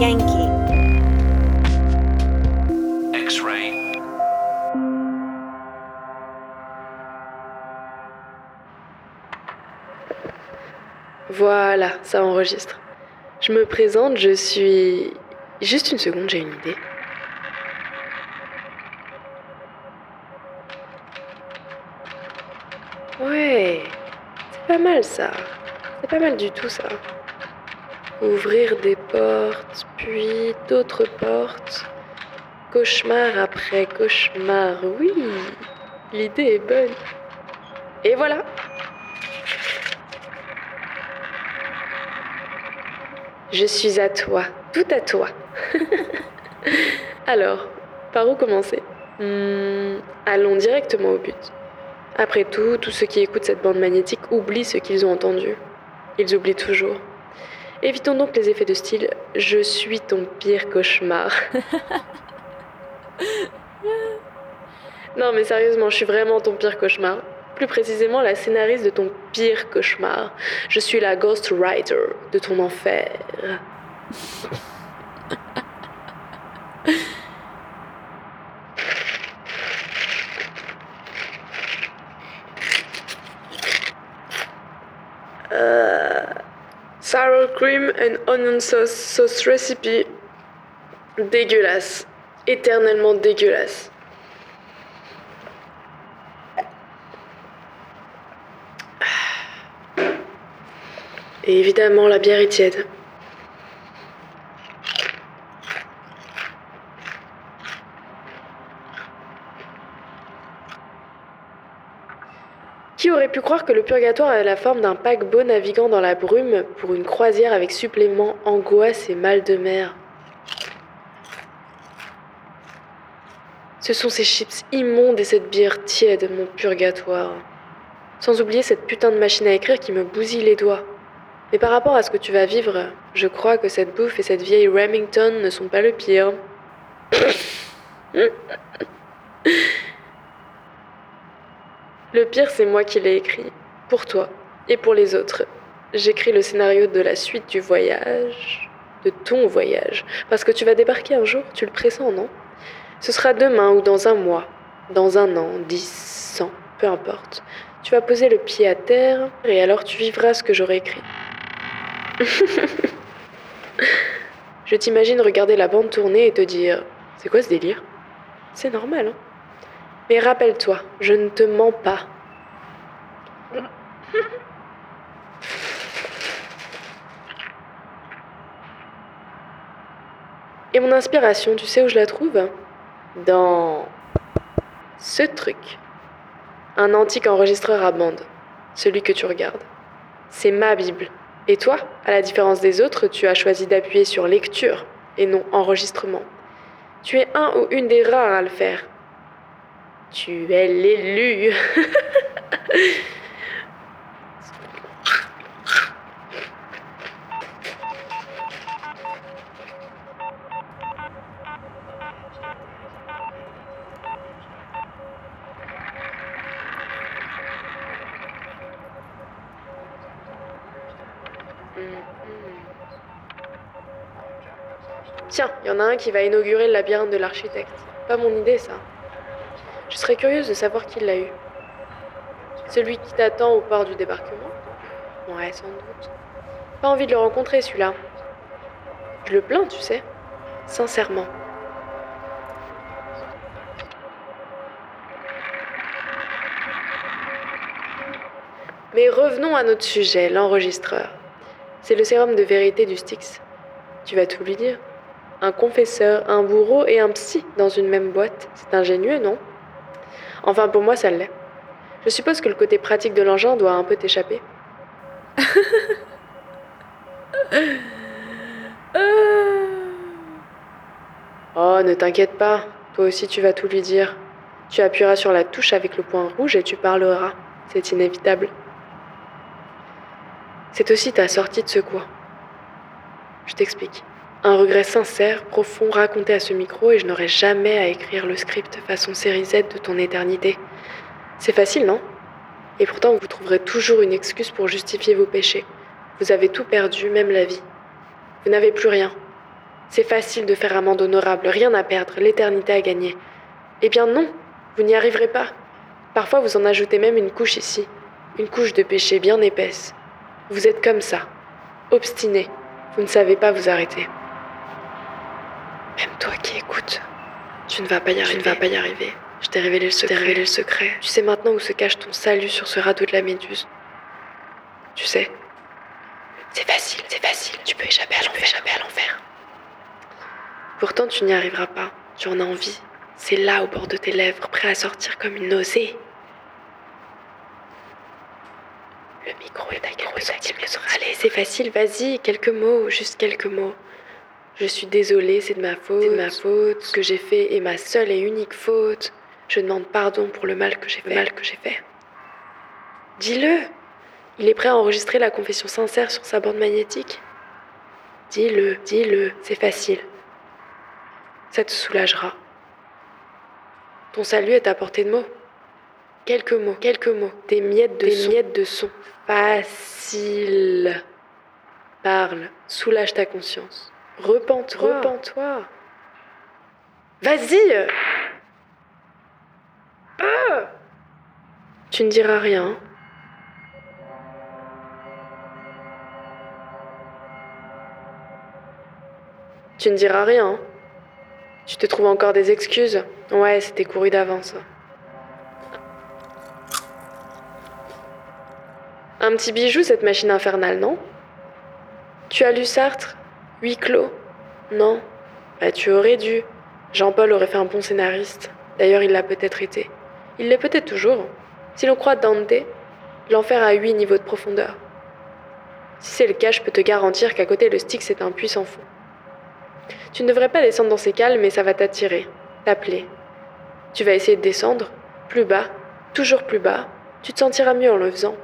Yankee. X-ray. Voilà, ça enregistre. Je me présente, je suis... Juste une seconde, j'ai une idée. Ouais, c'est pas mal ça. C'est pas mal du tout ça. Ouvrir des portes, puis d'autres portes. Cauchemar après cauchemar, oui. L'idée est bonne. Et voilà. Je suis à toi, tout à toi. Alors, par où commencer? Hmm, Allons directement au but. Après tout, tous ceux qui écoutent cette bande magnétique oublient ce qu'ils ont entendu. Ils oublient toujours. Évitons donc les effets de style Je suis ton pire cauchemar. non mais sérieusement, je suis vraiment ton pire cauchemar. Plus précisément, la scénariste de ton pire cauchemar. Je suis la ghostwriter de ton enfer. cream and onion sauce, sauce recipe. Dégueulasse. Éternellement dégueulasse. Et évidemment, la bière est tiède. Pu croire que le purgatoire avait la forme d'un paquebot naviguant dans la brume pour une croisière avec supplément angoisse et mal de mer Ce sont ces chips immondes et cette bière tiède, mon purgatoire. Sans oublier cette putain de machine à écrire qui me bousille les doigts. Mais par rapport à ce que tu vas vivre, je crois que cette bouffe et cette vieille Remington ne sont pas le pire. Le pire, c'est moi qui l'ai écrit. Pour toi et pour les autres. J'écris le scénario de la suite du voyage. De ton voyage. Parce que tu vas débarquer un jour, tu le pressens, non? Ce sera demain ou dans un mois. Dans un an, dix, cent, peu importe. Tu vas poser le pied à terre et alors tu vivras ce que j'aurai écrit. Je t'imagine regarder la bande tourner et te dire C'est quoi ce délire? C'est normal, hein? Mais rappelle-toi, je ne te mens pas. Et mon inspiration, tu sais où je la trouve? Dans ce truc. Un antique enregistreur à bande. Celui que tu regardes. C'est ma Bible. Et toi, à la différence des autres, tu as choisi d'appuyer sur lecture et non enregistrement. Tu es un ou une des rares à le faire. Tu es l'élu. Tiens, il y en a un qui va inaugurer le labyrinthe de l'architecte. Pas mon idée, ça. Je serais curieuse de savoir qui l'a eu. Celui qui t'attend au port du débarquement? Ouais, sans doute. Pas envie de le rencontrer, celui-là. Je le plains, tu sais. Sincèrement. Mais revenons à notre sujet, l'enregistreur. C'est le sérum de vérité du Styx. Tu vas tout lui dire. Un confesseur, un bourreau et un psy dans une même boîte. C'est ingénieux, non? Enfin, pour moi, ça l'est. Je suppose que le côté pratique de l'engin doit un peu t'échapper. oh, ne t'inquiète pas. Toi aussi, tu vas tout lui dire. Tu appuieras sur la touche avec le point rouge et tu parleras. C'est inévitable. C'est aussi ta sortie de secours. Je t'explique. Un regret sincère, profond, raconté à ce micro et je n'aurai jamais à écrire le script façon série de ton éternité. C'est facile, non? Et pourtant, vous trouverez toujours une excuse pour justifier vos péchés. Vous avez tout perdu, même la vie. Vous n'avez plus rien. C'est facile de faire amende honorable, rien à perdre, l'éternité à gagner. Eh bien non, vous n'y arriverez pas. Parfois, vous en ajoutez même une couche ici, une couche de péché bien épaisse. Vous êtes comme ça, obstiné, vous ne savez pas vous arrêter. Même toi qui écoutes, tu ne vas pas y arriver. Tu ne vas pas y arriver. Je t'ai révélé le secret. révélé le secret. Tu sais maintenant où se cache ton salut sur ce radeau de la Méduse. Tu sais. C'est facile, c'est facile. Tu peux échapper à l'enfer. échapper à l'enfer. Pourtant, tu n'y arriveras pas. Tu en as envie. C'est là, au bord de tes lèvres, prêt à sortir comme une nausée. Le micro est à quelques centimètres. Allez, c'est facile, vas-y, quelques mots, juste quelques mots. Je suis désolée, c'est de ma faute, c'est de ma faute. Ce que j'ai fait est ma seule et unique faute. Je demande pardon pour le mal que j'ai fait. mal que j'ai fait. Dis-le. Il est prêt à enregistrer la confession sincère sur sa bande magnétique. Dis-le, dis-le, c'est facile. Ça te soulagera. Ton salut est à portée de mots. Quelques mots, quelques mots, des miettes de son. miettes de son. Facile. Parle, soulage ta conscience. Repends-toi. Repends-toi. Vas-y ah Tu ne diras rien. Tu ne diras rien. Tu te trouves encore des excuses Ouais, c'était couru d'avance. Un petit bijou, cette machine infernale, non? Tu as lu Sartre? Huit clos Non Bah, tu aurais dû. Jean-Paul aurait fait un bon scénariste. D'ailleurs, il l'a peut-être été. Il l'est peut-être toujours. Si l'on croit Dante, l'enfer a huit niveaux de profondeur. Si c'est le cas, je peux te garantir qu'à côté, le stick, c'est un puissant fond. Tu ne devrais pas descendre dans ces cales, mais ça va t'attirer, t'appeler. Tu vas essayer de descendre, plus bas, toujours plus bas. Tu te sentiras mieux en le faisant.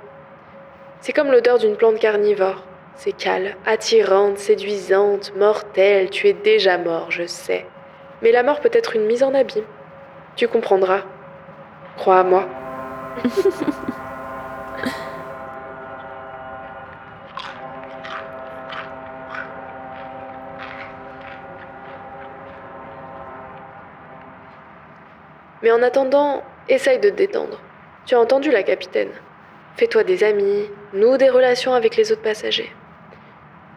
C'est comme l'odeur d'une plante carnivore. C'est cale, attirante, séduisante, mortelle. Tu es déjà mort, je sais. Mais la mort peut être une mise en abîme. Tu comprendras. Crois à moi. Mais en attendant, essaye de te détendre. Tu as entendu la capitaine. Fais-toi des amis, noue des relations avec les autres passagers.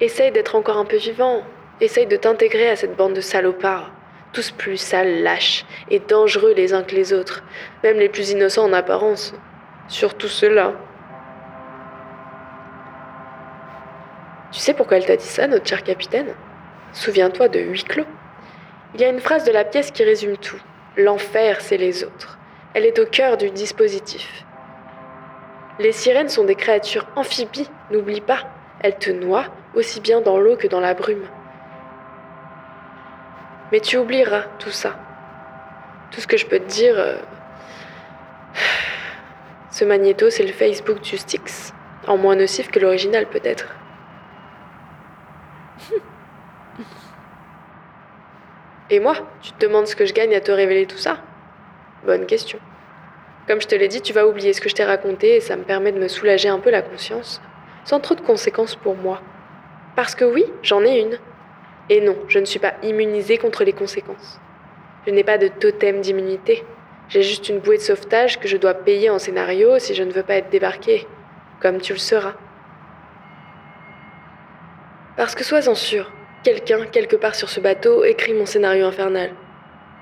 Essaye d'être encore un peu vivant. Essaye de t'intégrer à cette bande de salopards. Tous plus sales, lâches et dangereux les uns que les autres, même les plus innocents en apparence. Surtout ceux-là. Tu sais pourquoi elle t'a dit ça, notre cher capitaine? Souviens-toi de huis clos. Il y a une phrase de la pièce qui résume tout. L'enfer, c'est les autres. Elle est au cœur du dispositif. Les sirènes sont des créatures amphibies, n'oublie pas. Elles te noient aussi bien dans l'eau que dans la brume. Mais tu oublieras tout ça. Tout ce que je peux te dire. Euh, ce magnéto, c'est le Facebook du Styx, en moins nocif que l'original peut-être. Et moi, tu te demandes ce que je gagne à te révéler tout ça? Bonne question. Comme je te l'ai dit, tu vas oublier ce que je t'ai raconté et ça me permet de me soulager un peu la conscience, sans trop de conséquences pour moi. Parce que oui, j'en ai une. Et non, je ne suis pas immunisée contre les conséquences. Je n'ai pas de totem d'immunité. J'ai juste une bouée de sauvetage que je dois payer en scénario si je ne veux pas être débarqué, comme tu le seras. Parce que sois-en sûr, Quelqu'un, quelque part sur ce bateau, écrit mon scénario infernal.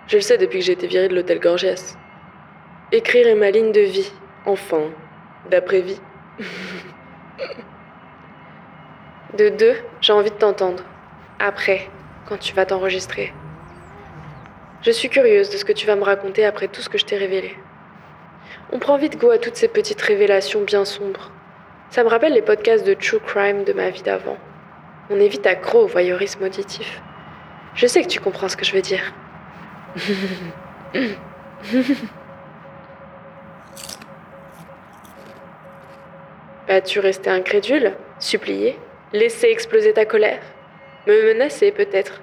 Je le sais depuis que j'ai été virée de l'hôtel Gorgias. Écrire est ma ligne de vie, enfin, d'après vie. de deux, j'ai envie de t'entendre. Après, quand tu vas t'enregistrer. Je suis curieuse de ce que tu vas me raconter après tout ce que je t'ai révélé. On prend vite goût à toutes ces petites révélations bien sombres. Ça me rappelle les podcasts de True Crime de ma vie d'avant. On est vite accro au voyeurisme auditif. Je sais que tu comprends ce que je veux dire. Vas-tu rester incrédule, supplier, laisser exploser ta colère, me menacer peut-être,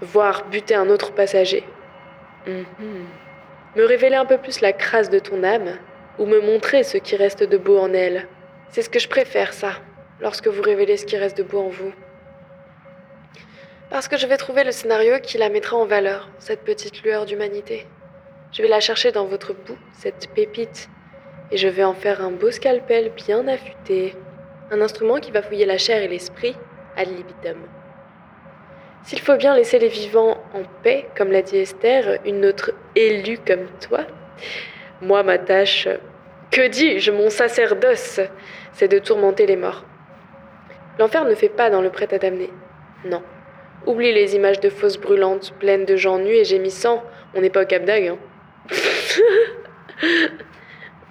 voire buter un autre passager, mhm. me révéler un peu plus la crasse de ton âme, ou me montrer ce qui reste de beau en elle. C'est ce que je préfère, ça, lorsque vous révélez ce qui reste de beau en vous. Parce que je vais trouver le scénario qui la mettra en valeur, cette petite lueur d'humanité. Je vais la chercher dans votre boue, cette pépite, et je vais en faire un beau scalpel bien affûté. Un instrument qui va fouiller la chair et l'esprit ad libitum. S'il faut bien laisser les vivants en paix, comme l'a dit Esther, une autre élue comme toi, moi, ma tâche, que dis-je, mon sacerdoce, c'est de tourmenter les morts. L'enfer ne fait pas dans le prêt à damner. Non. Oublie les images de fosses brûlantes, pleines de gens nus et gémissants. On n'est pas au Cap d'Agde. Hein.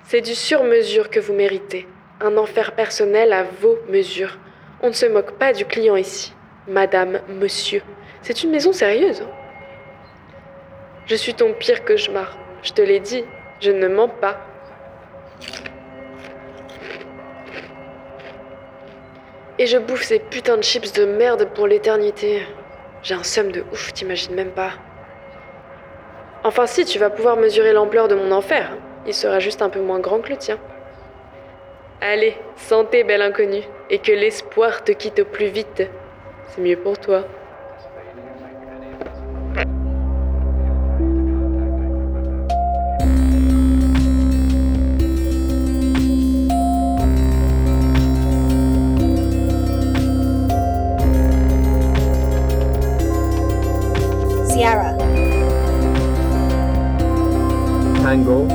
c'est du sur-mesure que vous méritez. Un enfer personnel à vos mesures. On ne se moque pas du client ici. Madame, monsieur. C'est une maison sérieuse. Hein. Je suis ton pire cauchemar. Je te l'ai dit, je ne mens pas. Et je bouffe ces putains de chips de merde pour l'éternité. J'ai un somme de ouf, t'imagines même pas. Enfin si, tu vas pouvoir mesurer l'ampleur de mon enfer. Il sera juste un peu moins grand que le tien. Allez, santé, belle inconnue, et que l'espoir te quitte au plus vite. C'est mieux pour toi. Sierra. Tango,